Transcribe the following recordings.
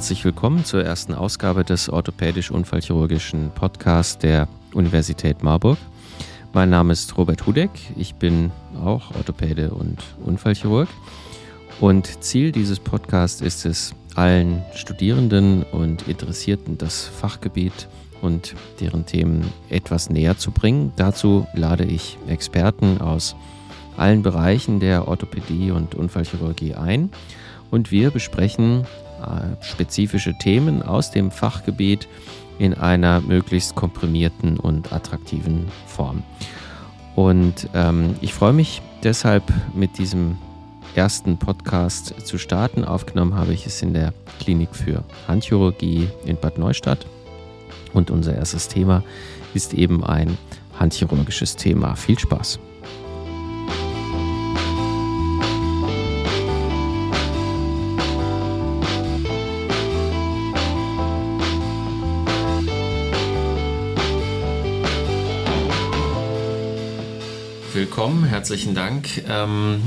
Herzlich willkommen zur ersten Ausgabe des orthopädisch-unfallchirurgischen Podcasts der Universität Marburg. Mein Name ist Robert Hudeck, ich bin auch Orthopäde und Unfallchirurg. Und Ziel dieses Podcasts ist es, allen Studierenden und Interessierten das Fachgebiet und deren Themen etwas näher zu bringen. Dazu lade ich Experten aus allen Bereichen der Orthopädie und Unfallchirurgie ein und wir besprechen spezifische Themen aus dem Fachgebiet in einer möglichst komprimierten und attraktiven Form. Und ähm, ich freue mich deshalb mit diesem ersten Podcast zu starten. Aufgenommen habe ich es in der Klinik für Handchirurgie in Bad Neustadt. Und unser erstes Thema ist eben ein handchirurgisches Thema. Viel Spaß! Willkommen, herzlichen Dank ähm,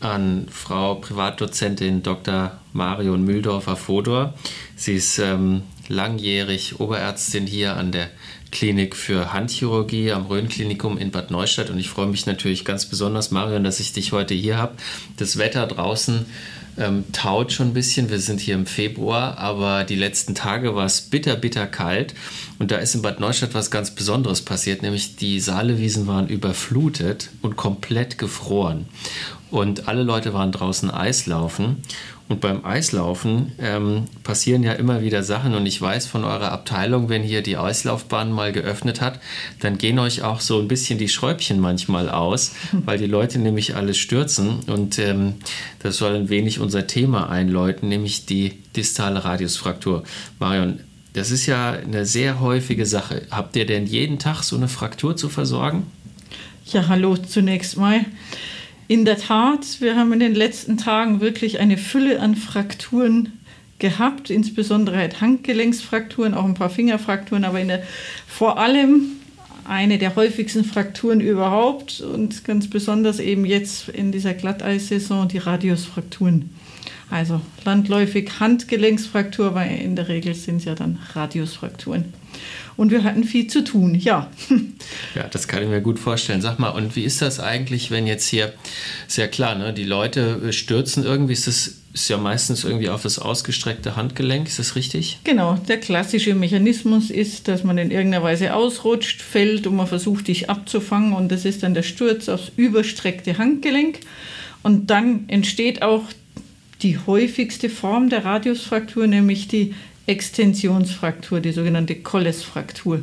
an Frau Privatdozentin Dr. Marion Mühldorfer-Fodor. Sie ist ähm, langjährig Oberärztin hier an der Klinik für Handchirurgie am Rhön-Klinikum in Bad Neustadt und ich freue mich natürlich ganz besonders, Marion, dass ich dich heute hier habe. Das Wetter draußen ähm, taut schon ein bisschen. Wir sind hier im Februar, aber die letzten Tage war es bitter, bitter kalt. Und da ist in Bad Neustadt was ganz Besonderes passiert, nämlich die Saalewiesen waren überflutet und komplett gefroren. Und alle Leute waren draußen Eislaufen. Und beim Eislaufen ähm, passieren ja immer wieder Sachen. Und ich weiß von eurer Abteilung, wenn hier die Eislaufbahn mal geöffnet hat, dann gehen euch auch so ein bisschen die Schräubchen manchmal aus, weil die Leute nämlich alles stürzen. Und ähm, das soll ein wenig unser Thema einläuten, nämlich die distale Radiusfraktur. Marion, das ist ja eine sehr häufige Sache. Habt ihr denn jeden Tag so eine Fraktur zu versorgen? Ja, hallo zunächst mal. In der Tat, wir haben in den letzten Tagen wirklich eine Fülle an Frakturen gehabt, insbesondere halt Handgelenksfrakturen, auch ein paar Fingerfrakturen, aber der, vor allem eine der häufigsten Frakturen überhaupt und ganz besonders eben jetzt in dieser Glatteissaison die Radiusfrakturen. Also landläufig Handgelenksfraktur, aber in der Regel sind es ja dann Radiusfrakturen und wir hatten viel zu tun, ja. Ja, das kann ich mir gut vorstellen. Sag mal, und wie ist das eigentlich, wenn jetzt hier, sehr klar, ne, die Leute stürzen irgendwie, ist das ist ja meistens irgendwie auf das ausgestreckte Handgelenk, ist das richtig? Genau, der klassische Mechanismus ist, dass man in irgendeiner Weise ausrutscht, fällt und man versucht, dich abzufangen und das ist dann der Sturz aufs überstreckte Handgelenk und dann entsteht auch die häufigste Form der Radiusfraktur, nämlich die Extensionsfraktur, die sogenannte Kollesfraktur.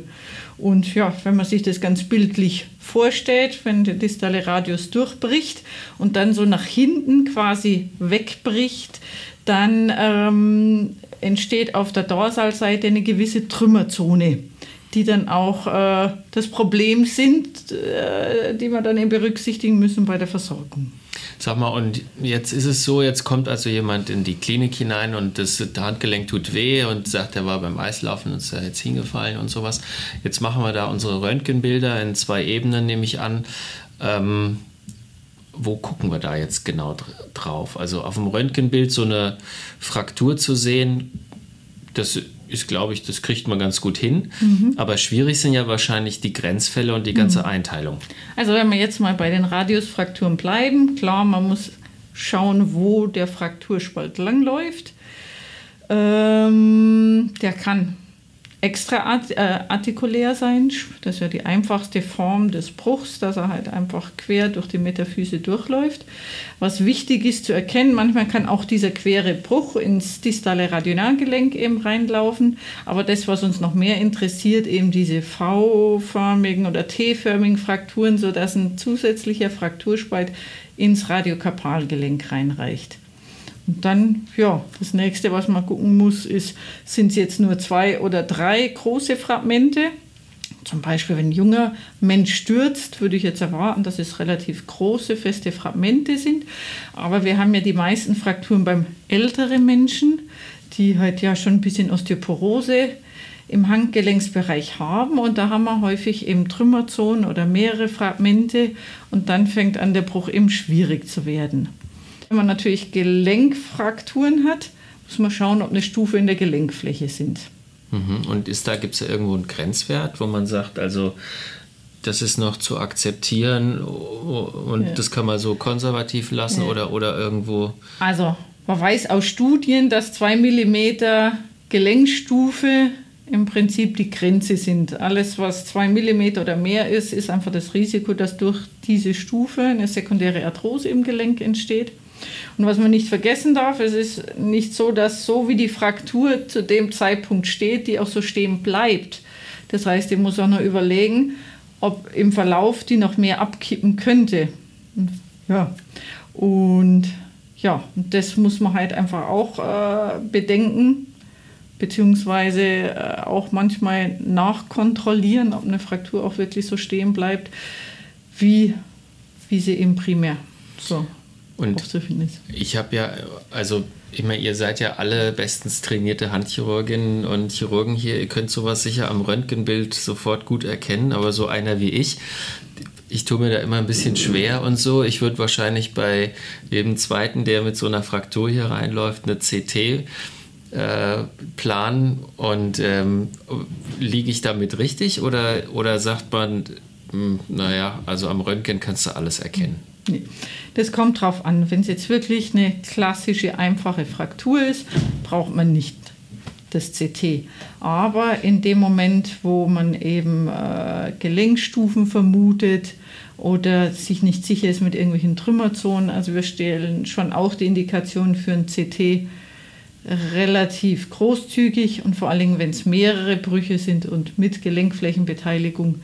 Und ja, wenn man sich das ganz bildlich vorstellt, wenn der distale Radius durchbricht und dann so nach hinten quasi wegbricht, dann ähm, entsteht auf der Dorsalseite eine gewisse Trümmerzone, die dann auch äh, das Problem sind, äh, die wir dann eben berücksichtigen müssen bei der Versorgung. Sag mal, und jetzt ist es so, jetzt kommt also jemand in die Klinik hinein und das Handgelenk tut weh und sagt, er war beim Eislaufen und ist da jetzt hingefallen und sowas. Jetzt machen wir da unsere Röntgenbilder in zwei Ebenen, nehme ich an. Ähm, wo gucken wir da jetzt genau drauf? Also auf dem Röntgenbild so eine Fraktur zu sehen, das ist, glaube ich, das kriegt man ganz gut hin. Mhm. Aber schwierig sind ja wahrscheinlich die Grenzfälle und die ganze mhm. Einteilung. Also wenn wir jetzt mal bei den Radiusfrakturen bleiben, klar, man muss schauen, wo der Frakturspalt langläuft. Ähm, der kann extraartikulär sein. Das ist ja die einfachste Form des Bruchs, dass er halt einfach quer durch die Metaphyse durchläuft. Was wichtig ist zu erkennen, manchmal kann auch dieser quere Bruch ins distale Radionalgelenk eben reinlaufen. Aber das, was uns noch mehr interessiert, eben diese V-förmigen oder T-förmigen Frakturen, sodass ein zusätzlicher Frakturspalt ins Radiokarpalgelenk reinreicht. Und dann, ja, das nächste, was man gucken muss, ist, sind es jetzt nur zwei oder drei große Fragmente? Zum Beispiel, wenn ein junger Mensch stürzt, würde ich jetzt erwarten, dass es relativ große, feste Fragmente sind. Aber wir haben ja die meisten Frakturen beim älteren Menschen, die halt ja schon ein bisschen Osteoporose im Handgelenksbereich haben. Und da haben wir häufig eben Trümmerzonen oder mehrere Fragmente. Und dann fängt an, der Bruch eben schwierig zu werden. Wenn man natürlich Gelenkfrakturen hat, muss man schauen, ob eine Stufe in der Gelenkfläche sind. Mhm. Und ist da, gibt es da irgendwo einen Grenzwert, wo man sagt, also das ist noch zu akzeptieren und ja. das kann man so konservativ lassen ja. oder, oder irgendwo? Also man weiß aus Studien, dass 2 mm Gelenkstufe im Prinzip die Grenze sind. Alles, was 2 mm oder mehr ist, ist einfach das Risiko, dass durch diese Stufe eine sekundäre Arthrose im Gelenk entsteht. Und was man nicht vergessen darf, es ist nicht so, dass so wie die Fraktur zu dem Zeitpunkt steht, die auch so stehen bleibt. Das heißt, ich muss auch noch überlegen, ob im Verlauf die noch mehr abkippen könnte. Ja, und ja, das muss man halt einfach auch äh, bedenken, beziehungsweise äh, auch manchmal nachkontrollieren, ob eine Fraktur auch wirklich so stehen bleibt, wie, wie sie eben primär so und ich habe ja, also ich meine, ihr seid ja alle bestens trainierte Handchirurginnen und Chirurgen hier. Ihr könnt sowas sicher am Röntgenbild sofort gut erkennen, aber so einer wie ich, ich tue mir da immer ein bisschen schwer und so. Ich würde wahrscheinlich bei jedem zweiten, der mit so einer Fraktur hier reinläuft, eine CT äh, planen und ähm, liege ich damit richtig oder, oder sagt man, hm, naja, also am Röntgen kannst du alles erkennen? Nee. Das kommt drauf an. Wenn es jetzt wirklich eine klassische, einfache Fraktur ist, braucht man nicht das CT. Aber in dem Moment, wo man eben äh, Gelenkstufen vermutet oder sich nicht sicher ist mit irgendwelchen Trümmerzonen, also wir stellen schon auch die Indikation für ein CT relativ großzügig und vor allen Dingen, wenn es mehrere Brüche sind und mit Gelenkflächenbeteiligung,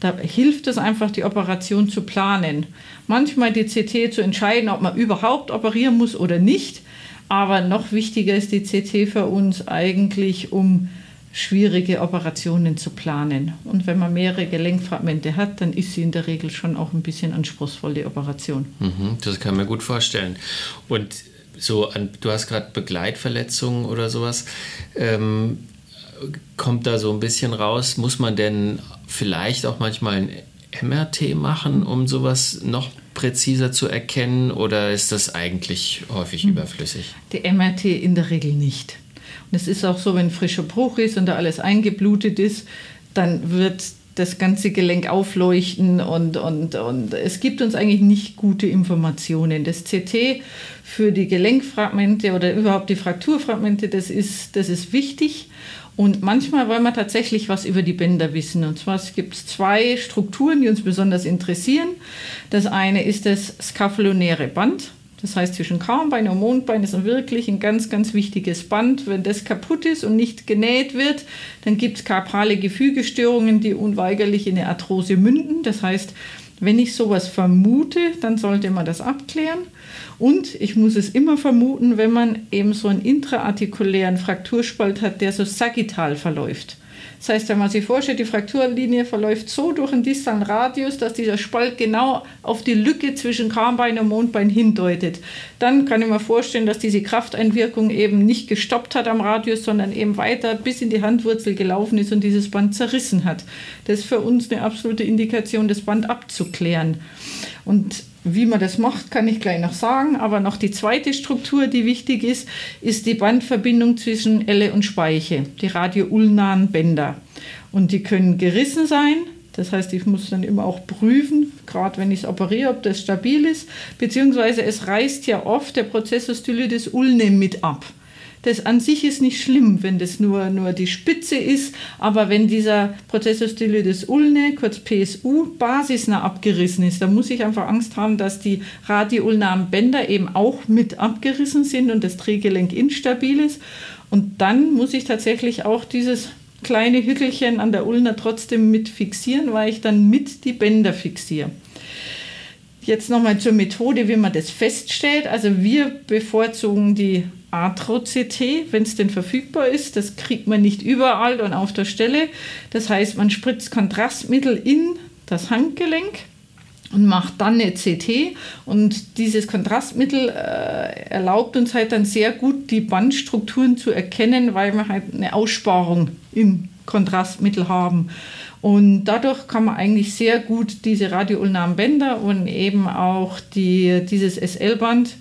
da hilft es einfach, die Operation zu planen. Manchmal die CT zu entscheiden, ob man überhaupt operieren muss oder nicht. Aber noch wichtiger ist die CT für uns eigentlich, um schwierige Operationen zu planen. Und wenn man mehrere Gelenkfragmente hat, dann ist sie in der Regel schon auch ein bisschen anspruchsvoll, die Operation. Mhm, das kann man gut vorstellen. Und so, du hast gerade Begleitverletzungen oder sowas. Ähm, kommt da so ein bisschen raus, muss man denn vielleicht auch manchmal ein MRT machen, um sowas noch präziser zu erkennen oder ist das eigentlich häufig hm. überflüssig? Die MRT in der Regel nicht. Und es ist auch so, wenn frischer Bruch ist und da alles eingeblutet ist, dann wird das ganze Gelenk aufleuchten und, und, und es gibt uns eigentlich nicht gute Informationen. Das CT für die Gelenkfragmente oder überhaupt die Frakturfragmente, das ist, das ist wichtig. Und manchmal wollen wir tatsächlich was über die Bänder wissen. Und zwar gibt es zwei Strukturen, die uns besonders interessieren. Das eine ist das skapholonäre Band. Das heißt, zwischen Kaumbein und Mondbein ist wirklich ein ganz, ganz wichtiges Band. Wenn das kaputt ist und nicht genäht wird, dann gibt es karpale Gefügestörungen, die unweigerlich in eine Arthrose münden. Das heißt, wenn ich sowas vermute, dann sollte man das abklären. Und ich muss es immer vermuten, wenn man eben so einen intraartikulären Frakturspalt hat, der so sagittal verläuft. Das heißt, wenn man sich vorstellt, die Frakturlinie verläuft so durch einen distalen Radius, dass dieser Spalt genau auf die Lücke zwischen Kahnbein und Mondbein hindeutet, dann kann ich mir vorstellen, dass diese Krafteinwirkung eben nicht gestoppt hat am Radius, sondern eben weiter bis in die Handwurzel gelaufen ist und dieses Band zerrissen hat. Das ist für uns eine absolute Indikation, das Band abzuklären. Und wie man das macht, kann ich gleich noch sagen. Aber noch die zweite Struktur, die wichtig ist, ist die Bandverbindung zwischen Elle und Speiche, die radioulnahen Bänder. Und die können gerissen sein. Das heißt, ich muss dann immer auch prüfen, gerade wenn ich es operiere, ob das stabil ist. Beziehungsweise es reißt ja oft der Prozessus stylides ulne mit ab. Das an sich ist nicht schlimm, wenn das nur, nur die Spitze ist, aber wenn dieser Prozessor styloides ulne, kurz PSU, basisnah abgerissen ist, dann muss ich einfach Angst haben, dass die radioulnahen Bänder eben auch mit abgerissen sind und das Drehgelenk instabil ist. Und dann muss ich tatsächlich auch dieses kleine Hüttelchen an der Ulna trotzdem mit fixieren, weil ich dann mit die Bänder fixiere. Jetzt nochmal zur Methode, wie man das feststellt. Also wir bevorzugen die Arthro-CT, wenn es denn verfügbar ist. Das kriegt man nicht überall und auf der Stelle. Das heißt, man spritzt Kontrastmittel in das Handgelenk und macht dann eine CT. Und dieses Kontrastmittel äh, erlaubt uns halt dann sehr gut, die Bandstrukturen zu erkennen, weil wir halt eine Aussparung im Kontrastmittel haben. Und dadurch kann man eigentlich sehr gut diese radioulnamen Bänder und eben auch die, dieses SL-Band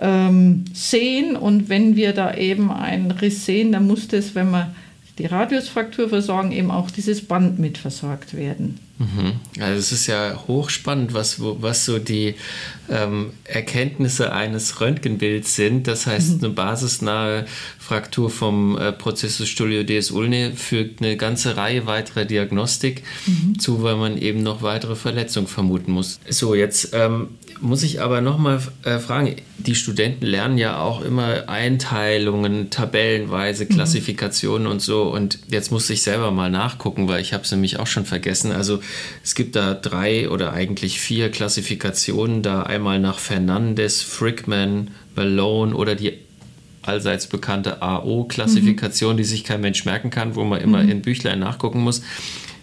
ähm, sehen. Und wenn wir da eben einen Riss sehen, dann muss das, wenn wir die Radiusfraktur versorgen, eben auch dieses Band mit versorgt werden. Mhm. Also es ist ja hochspannend, was, was so die ähm, Erkenntnisse eines Röntgenbilds sind. Das heißt, mhm. eine basisnahe Fraktur vom äh, Prozessus stolioides ulne fügt eine ganze Reihe weiterer Diagnostik mhm. zu, weil man eben noch weitere Verletzungen vermuten muss. So, jetzt ähm, muss ich aber nochmal äh, fragen, die Studenten lernen ja auch immer Einteilungen, tabellenweise, mhm. Klassifikationen mhm. und so. Und jetzt musste ich selber mal nachgucken, weil ich habe es nämlich auch schon vergessen. Also es gibt da drei oder eigentlich vier Klassifikationen, da einmal nach Fernandes, Frickman, Malone oder die allseits bekannte AO-Klassifikation, mhm. die sich kein Mensch merken kann, wo man immer mhm. in Büchlein nachgucken muss.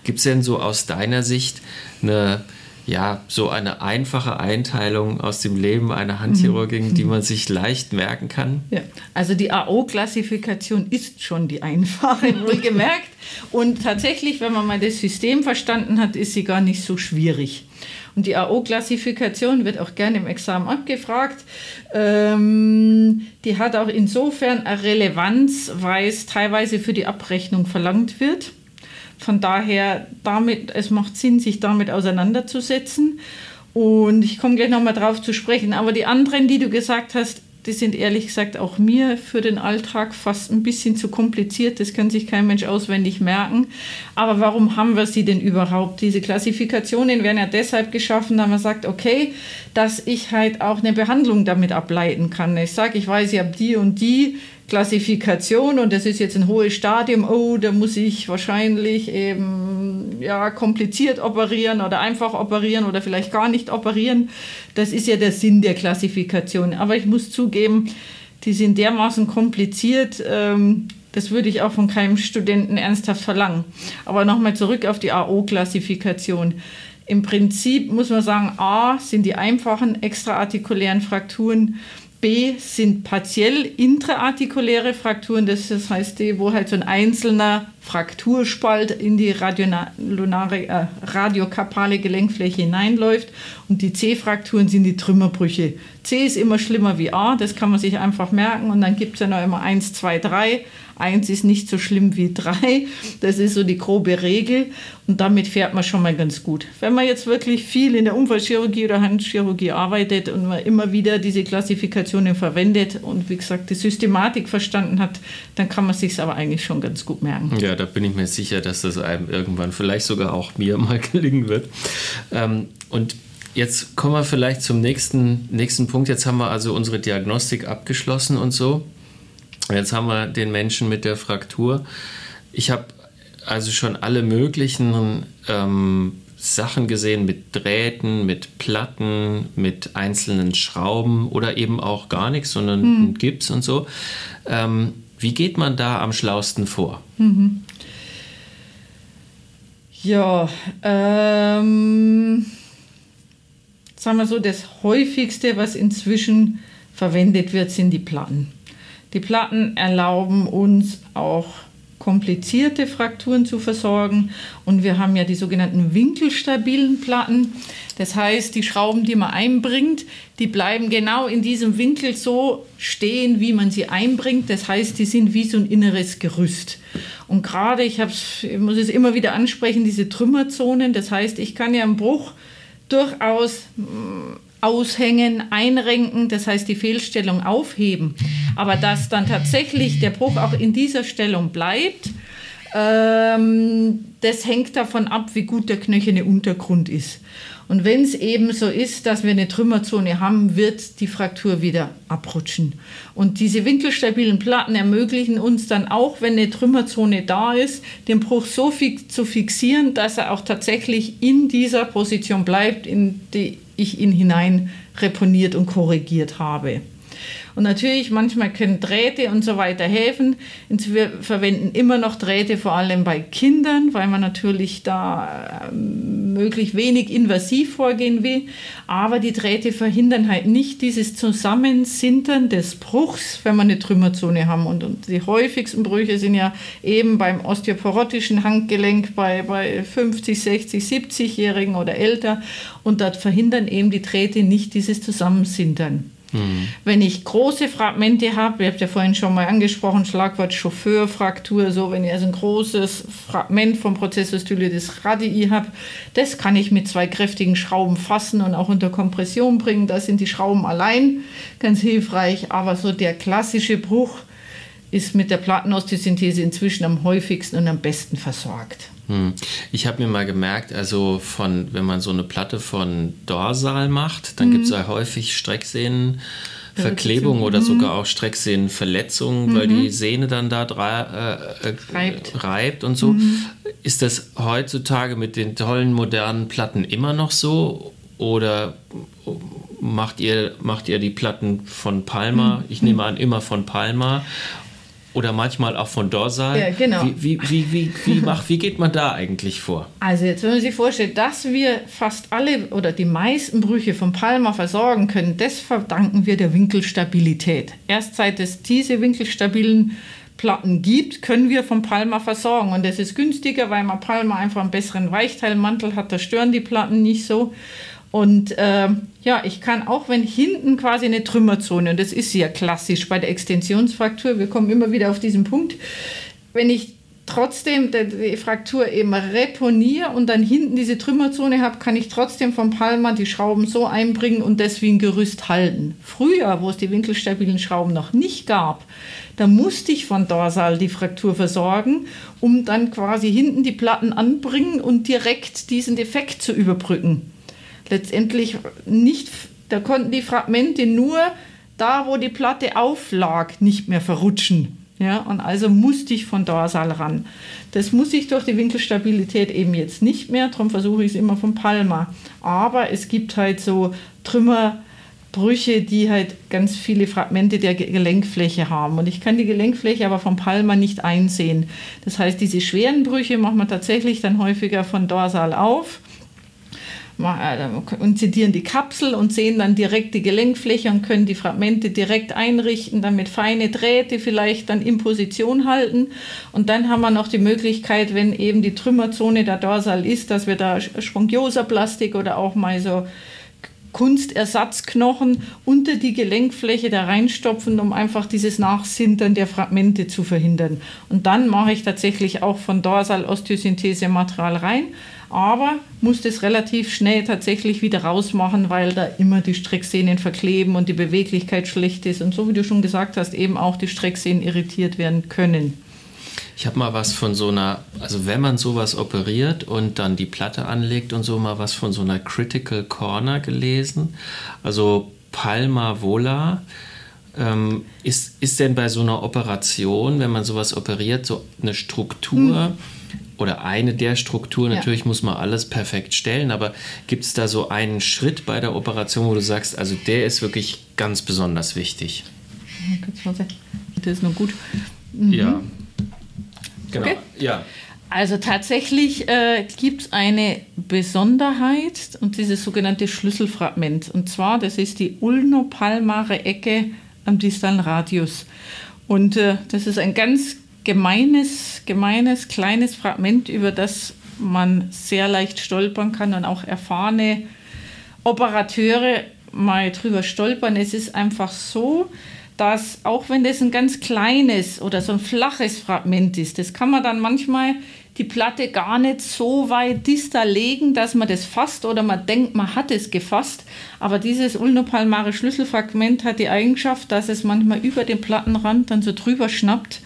Gibt es denn so aus deiner Sicht eine ja, so eine einfache Einteilung aus dem Leben einer Handchirurgin, mhm. die man sich leicht merken kann? Ja, also die AO-Klassifikation ist schon die einfache, wohlgemerkt. Und tatsächlich, wenn man mal das System verstanden hat, ist sie gar nicht so schwierig. Und die AO-Klassifikation wird auch gerne im Examen abgefragt. Ähm, die hat auch insofern eine Relevanz, weil es teilweise für die Abrechnung verlangt wird. Von daher, damit, es macht Sinn, sich damit auseinanderzusetzen. Und ich komme gleich nochmal drauf zu sprechen. Aber die anderen, die du gesagt hast, die sind ehrlich gesagt auch mir für den Alltag fast ein bisschen zu kompliziert. Das kann sich kein Mensch auswendig merken. Aber warum haben wir sie denn überhaupt? Diese Klassifikationen werden ja deshalb geschaffen, da man sagt, okay, dass ich halt auch eine Behandlung damit ableiten kann. Ich sage, ich weiß, ich habe die und die Klassifikation und das ist jetzt ein hohes Stadium, oh, da muss ich wahrscheinlich eben ja, kompliziert operieren oder einfach operieren oder vielleicht gar nicht operieren. Das ist ja der Sinn der Klassifikation. Aber ich muss zugeben, die sind dermaßen kompliziert, ähm, das würde ich auch von keinem Studenten ernsthaft verlangen. Aber nochmal zurück auf die AO-Klassifikation. Im Prinzip muss man sagen, A sind die einfachen extraartikulären Frakturen B sind partiell intraartikuläre Frakturen, das heißt die, wo halt so ein einzelner Frakturspalt in die radionare, äh, radiokarpale Gelenkfläche hineinläuft. Und die C-Frakturen sind die Trümmerbrüche. C ist immer schlimmer wie A, das kann man sich einfach merken. Und dann gibt es ja noch immer 1, 2, 3 Eins ist nicht so schlimm wie drei. Das ist so die grobe Regel. Und damit fährt man schon mal ganz gut. Wenn man jetzt wirklich viel in der Unfallchirurgie oder Handchirurgie arbeitet und man immer wieder diese Klassifikationen verwendet und wie gesagt die Systematik verstanden hat, dann kann man sich aber eigentlich schon ganz gut merken. Ja, da bin ich mir sicher, dass das einem irgendwann vielleicht sogar auch mir mal gelingen wird. Ähm, und Jetzt kommen wir vielleicht zum nächsten, nächsten Punkt. Jetzt haben wir also unsere Diagnostik abgeschlossen und so. Jetzt haben wir den Menschen mit der Fraktur. Ich habe also schon alle möglichen ähm, Sachen gesehen mit Drähten, mit Platten, mit einzelnen Schrauben oder eben auch gar nichts, sondern hm. Gips und so. Ähm, wie geht man da am schlausten vor? Mhm. Ja, ähm, sagen wir so, das häufigste, was inzwischen verwendet wird, sind die Platten. Die Platten erlauben uns auch komplizierte Frakturen zu versorgen und wir haben ja die sogenannten winkelstabilen Platten. Das heißt, die Schrauben, die man einbringt, die bleiben genau in diesem Winkel so stehen, wie man sie einbringt. Das heißt, die sind wie so ein inneres Gerüst. Und gerade, ich, ich muss es immer wieder ansprechen, diese Trümmerzonen. Das heißt, ich kann ja einen Bruch durchaus aushängen, einrenken, das heißt die Fehlstellung aufheben. Aber dass dann tatsächlich der Bruch auch in dieser Stellung bleibt, ähm, das hängt davon ab, wie gut der knöcherne Untergrund ist. Und wenn es eben so ist, dass wir eine Trümmerzone haben, wird die Fraktur wieder abrutschen. Und diese winkelstabilen Platten ermöglichen uns dann auch, wenn eine Trümmerzone da ist, den Bruch so fix zu fixieren, dass er auch tatsächlich in dieser Position bleibt, in die ich ihn hinein reponiert und korrigiert habe. Und natürlich, manchmal können Drähte und so weiter helfen. Wir verwenden immer noch Drähte, vor allem bei Kindern, weil man natürlich da ähm, möglichst wenig invasiv vorgehen will. Aber die Drähte verhindern halt nicht dieses Zusammensintern des Bruchs, wenn wir eine Trümmerzone haben. Und, die häufigsten Brüche sind ja eben beim osteoporotischen Handgelenk bei, bei 50, 60, 70-Jährigen oder älter. Und dort verhindern eben die Drähte nicht dieses Zusammensintern. Mhm. Wenn ich große Fragmente habe, ihr habt ja vorhin schon mal angesprochen, Schlagwort Chauffeurfraktur, so wenn ich also ein großes Fragment vom Prozessus styloides radii habe, das kann ich mit zwei kräftigen Schrauben fassen und auch unter Kompression bringen. Da sind die Schrauben allein ganz hilfreich, aber so der klassische Bruch ist mit der Plattenostesynthese inzwischen am häufigsten und am besten versorgt. Hm. Ich habe mir mal gemerkt, also von, wenn man so eine Platte von Dorsal macht, dann mhm. gibt es ja häufig Strecksehnenverklebung oder mhm. sogar auch Strecksehnenverletzungen, mhm. weil die Sehne dann da äh, äh, reibt. reibt. und so. Mhm. Ist das heutzutage mit den tollen modernen Platten immer noch so? Oder macht ihr, macht ihr die Platten von Palma? Mhm. Ich nehme an, immer von Palma oder manchmal auch von Dorsal. Ja, genau. Wie, wie, wie, wie, macht, wie geht man da eigentlich vor? Also jetzt, wenn man sich vorstellt, dass wir fast alle oder die meisten Brüche von Palma versorgen können, das verdanken wir der Winkelstabilität. Erst seit es diese winkelstabilen Platten gibt, können wir von Palma versorgen. Und das ist günstiger, weil man Palma einfach einen besseren Weichteilmantel hat. Da stören die Platten nicht so. Und äh, ja, ich kann auch, wenn hinten quasi eine Trümmerzone, und das ist ja klassisch bei der Extensionsfraktur, wir kommen immer wieder auf diesen Punkt, wenn ich trotzdem die Fraktur eben reponiere und dann hinten diese Trümmerzone habe, kann ich trotzdem vom Palma die Schrauben so einbringen und das wie ein Gerüst halten. Früher, wo es die winkelstabilen Schrauben noch nicht gab, da musste ich von Dorsal die Fraktur versorgen, um dann quasi hinten die Platten anbringen und direkt diesen Defekt zu überbrücken letztendlich nicht, da konnten die Fragmente nur da, wo die Platte auflag, nicht mehr verrutschen. Ja, und also musste ich von Dorsal ran. Das muss ich durch die Winkelstabilität eben jetzt nicht mehr, darum versuche ich es immer von Palma. Aber es gibt halt so Trümmerbrüche, die halt ganz viele Fragmente der Gelenkfläche haben. Und ich kann die Gelenkfläche aber von Palma nicht einsehen. Das heißt, diese schweren Brüche macht man tatsächlich dann häufiger von Dorsal auf und zitieren die Kapsel und sehen dann direkt die Gelenkfläche und können die Fragmente direkt einrichten, damit feine Drähte vielleicht dann in Position halten. Und dann haben wir noch die Möglichkeit, wenn eben die Trümmerzone der Dorsal ist, dass wir da Spongiosaplastik oder auch mal so Kunstersatzknochen unter die Gelenkfläche da reinstopfen, um einfach dieses Nachsintern der Fragmente zu verhindern. Und dann mache ich tatsächlich auch von Dorsal Osteosynthese Material rein aber muss das relativ schnell tatsächlich wieder rausmachen, weil da immer die Strecksehnen verkleben und die Beweglichkeit schlecht ist und so wie du schon gesagt hast, eben auch die Strecksehnen irritiert werden können. Ich habe mal was von so einer, also wenn man sowas operiert und dann die Platte anlegt und so, mal was von so einer Critical Corner gelesen. Also Palma Vola. Ähm, ist, ist denn bei so einer Operation, wenn man sowas operiert, so eine Struktur? Hm oder eine der Strukturen, natürlich ja. muss man alles perfekt stellen, aber gibt es da so einen Schritt bei der Operation, wo du sagst, also der ist wirklich ganz besonders wichtig? Das ist nur gut. Mhm. Ja. Genau. Okay. Ja. Also tatsächlich äh, gibt es eine Besonderheit und dieses sogenannte Schlüsselfragment. Und zwar, das ist die ulnopalmare Ecke am distalen Radius. Und äh, das ist ein ganz gemeines, gemeines, kleines Fragment, über das man sehr leicht stolpern kann und auch erfahrene Operateure mal drüber stolpern. Es ist einfach so, dass auch wenn das ein ganz kleines oder so ein flaches Fragment ist, das kann man dann manchmal die Platte gar nicht so weit distal legen, dass man das fasst oder man denkt, man hat es gefasst. Aber dieses ulnopalmare Schlüsselfragment hat die Eigenschaft, dass es manchmal über den Plattenrand dann so drüber schnappt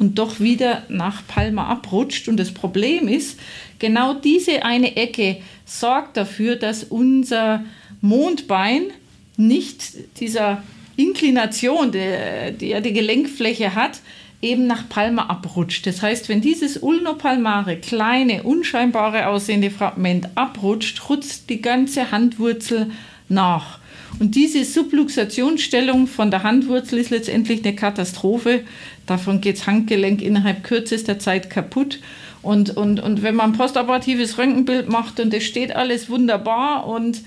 und doch wieder nach Palma abrutscht. Und das Problem ist, genau diese eine Ecke sorgt dafür, dass unser Mondbein nicht dieser Inklination, die ja die Gelenkfläche hat, eben nach Palma abrutscht. Das heißt, wenn dieses ulnopalmare, kleine, unscheinbare aussehende Fragment abrutscht, rutscht die ganze Handwurzel nach. Und diese Subluxationsstellung von der Handwurzel ist letztendlich eine Katastrophe. Davon geht das Handgelenk innerhalb kürzester Zeit kaputt. Und, und, und wenn man ein postoperatives Röntgenbild macht und es steht alles wunderbar und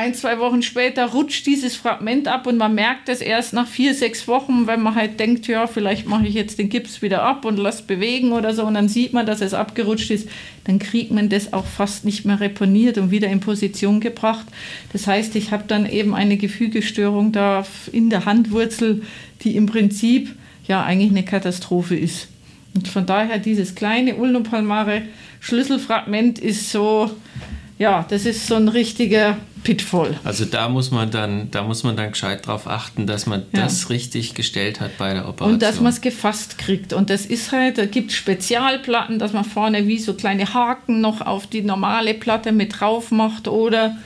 ein, zwei Wochen später rutscht dieses Fragment ab und man merkt es erst nach vier, sechs Wochen, wenn man halt denkt, ja, vielleicht mache ich jetzt den Gips wieder ab und lasse bewegen oder so und dann sieht man, dass es abgerutscht ist, dann kriegt man das auch fast nicht mehr reponiert und wieder in Position gebracht. Das heißt, ich habe dann eben eine Gefügestörung da in der Handwurzel, die im Prinzip ja eigentlich eine Katastrophe ist. Und von daher dieses kleine ulnopalmare Schlüsselfragment ist so, ja, das ist so ein richtiger Pitfall. Also da muss man dann, da muss man dann gescheit drauf achten, dass man ja. das richtig gestellt hat bei der Operation. Und dass man es gefasst kriegt. Und das ist halt, da gibt es Spezialplatten, dass man vorne wie so kleine Haken noch auf die normale Platte mit drauf macht oder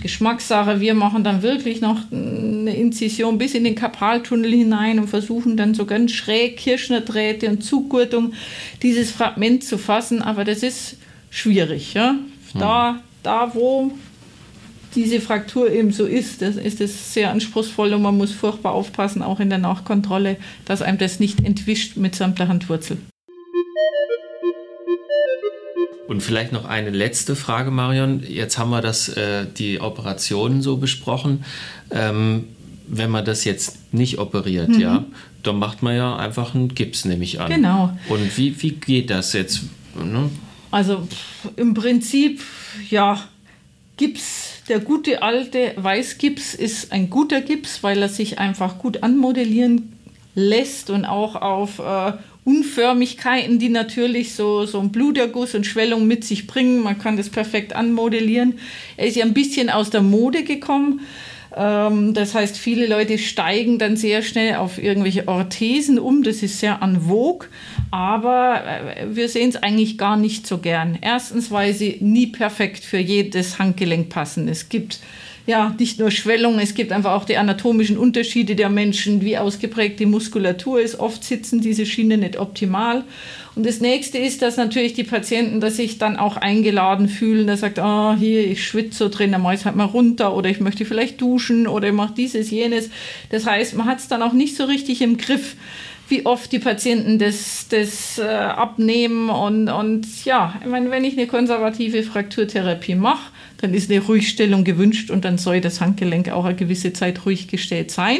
Geschmackssache. Wir machen dann wirklich noch eine Inzision bis in den Kapaltunnel hinein und versuchen dann so ganz schräg Kirschnerdrähte und Zugurtung dieses Fragment zu fassen. Aber das ist schwierig. Ja? Da, hm. da, wo diese Fraktur eben so ist, das ist es sehr anspruchsvoll und man muss furchtbar aufpassen, auch in der Nachkontrolle, dass einem das nicht entwischt mitsamt der Handwurzel. Und vielleicht noch eine letzte Frage, Marion. Jetzt haben wir das, äh, die Operationen so besprochen. Ähm, wenn man das jetzt nicht operiert, mhm. ja, dann macht man ja einfach einen Gips, nehme ich an. Genau. Und wie, wie geht das jetzt? Ne? Also im Prinzip, ja, Gips, der gute alte Weißgips ist ein guter Gips, weil er sich einfach gut anmodellieren lässt und auch auf äh, Unförmigkeiten, die natürlich so, so ein Bluterguss und Schwellung mit sich bringen. Man kann das perfekt anmodellieren. Er ist ja ein bisschen aus der Mode gekommen. Ähm, das heißt, viele Leute steigen dann sehr schnell auf irgendwelche Orthesen um. Das ist sehr an vogue. Aber äh, wir sehen es eigentlich gar nicht so gern. Erstens, weil sie nie perfekt für jedes Handgelenk passen. Es gibt ja, nicht nur Schwellung, es gibt einfach auch die anatomischen Unterschiede der Menschen, wie ausgeprägt die Muskulatur ist. Oft sitzen diese Schienen nicht optimal. Und das nächste ist, dass natürlich die Patienten, dass sich dann auch eingeladen fühlen, der sagt, ah, hier, ich schwitze so drin, dann mache ich es halt mal runter oder ich möchte vielleicht duschen oder ich mache dieses, jenes. Das heißt, man hat es dann auch nicht so richtig im Griff wie oft die Patienten das, das äh, abnehmen. Und, und ja, ich meine, wenn ich eine konservative Frakturtherapie mache, dann ist eine Ruhigstellung gewünscht und dann soll das Handgelenk auch eine gewisse Zeit ruhig gestellt sein.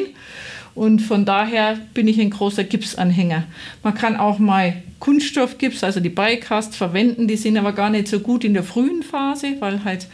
Und von daher bin ich ein großer Gipsanhänger. Man kann auch mal Kunststoffgips, also die Beicast, verwenden. Die sind aber gar nicht so gut in der frühen Phase, weil halt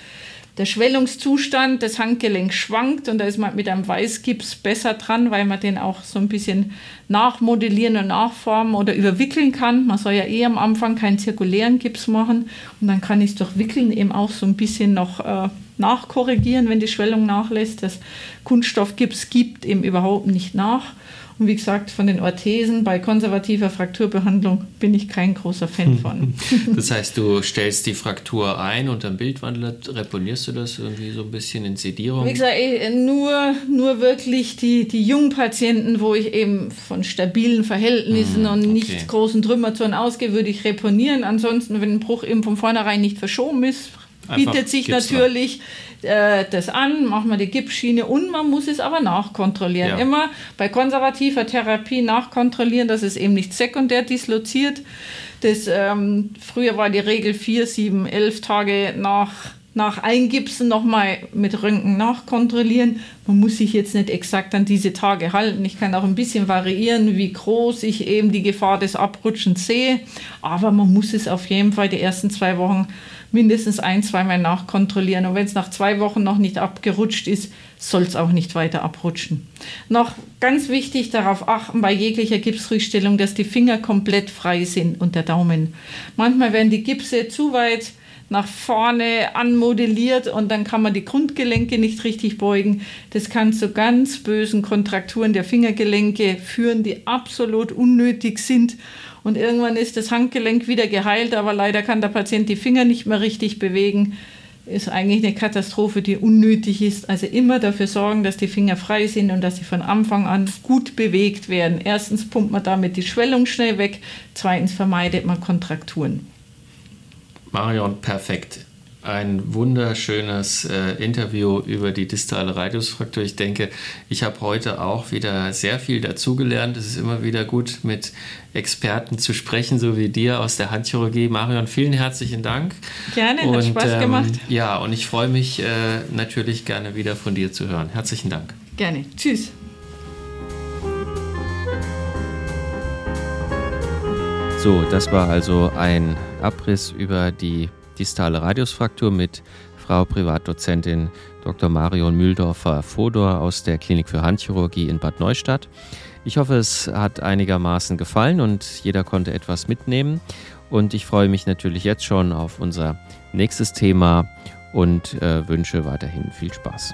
der Schwellungszustand des Handgelenks schwankt und da ist man mit einem Weißgips besser dran, weil man den auch so ein bisschen nachmodellieren und nachformen oder überwickeln kann. Man soll ja eh am Anfang keinen zirkulären Gips machen und dann kann ich es durch Wickeln eben auch so ein bisschen noch äh, nachkorrigieren, wenn die Schwellung nachlässt. Das Kunststoffgips gibt eben überhaupt nicht nach. Und wie gesagt, von den Orthesen bei konservativer Frakturbehandlung bin ich kein großer Fan von. Das heißt, du stellst die Fraktur ein und am Bildwandler reponierst du das irgendwie so ein bisschen in Sedierung? Wie gesagt, nur, nur wirklich die, die jungen Patienten, wo ich eben von stabilen Verhältnissen mm, und okay. nicht großen Trümmerzonen ausgehe, würde ich reponieren. Ansonsten, wenn ein Bruch eben von vornherein nicht verschoben ist, bietet sich natürlich äh, das an, machen wir die Gipsschiene und man muss es aber nachkontrollieren. Ja. Immer bei konservativer Therapie nachkontrollieren, dass es eben nicht sekundär disloziert. Das, ähm, früher war die Regel vier, sieben, elf Tage nach nach Eingipsen nochmal mit Röntgen nachkontrollieren. Man muss sich jetzt nicht exakt an diese Tage halten. Ich kann auch ein bisschen variieren, wie groß ich eben die Gefahr des Abrutschens sehe. Aber man muss es auf jeden Fall die ersten zwei Wochen mindestens ein, zweimal nachkontrollieren. Und wenn es nach zwei Wochen noch nicht abgerutscht ist, soll es auch nicht weiter abrutschen. Noch ganz wichtig darauf achten bei jeglicher Gipsrückstellung, dass die Finger komplett frei sind und der Daumen. Manchmal werden die Gipse zu weit nach vorne anmodelliert und dann kann man die Grundgelenke nicht richtig beugen. Das kann zu ganz bösen Kontrakturen der Fingergelenke führen, die absolut unnötig sind und irgendwann ist das Handgelenk wieder geheilt, aber leider kann der Patient die Finger nicht mehr richtig bewegen. Ist eigentlich eine Katastrophe, die unnötig ist. Also immer dafür sorgen, dass die Finger frei sind und dass sie von Anfang an gut bewegt werden. Erstens pumpt man damit die Schwellung schnell weg, zweitens vermeidet man Kontrakturen. Marion, perfekt. ein wunderschönes äh, Interview über die distale Radiusfraktur. Ich denke, ich habe heute auch wieder sehr viel dazugelernt. Es ist immer wieder gut, mit Experten zu sprechen, so wie dir aus der Handchirurgie. Marion, vielen herzlichen Dank. Gerne, und, hat Spaß ähm, gemacht. Ja, und ich freue mich äh, natürlich gerne wieder von dir zu hören. Herzlichen Dank. Gerne. Tschüss. So, das war also ein Abriss über die distale Radiusfraktur mit Frau Privatdozentin Dr. Marion Mühldorfer-Fodor aus der Klinik für Handchirurgie in Bad Neustadt. Ich hoffe, es hat einigermaßen gefallen und jeder konnte etwas mitnehmen. Und ich freue mich natürlich jetzt schon auf unser nächstes Thema und äh, wünsche weiterhin viel Spaß.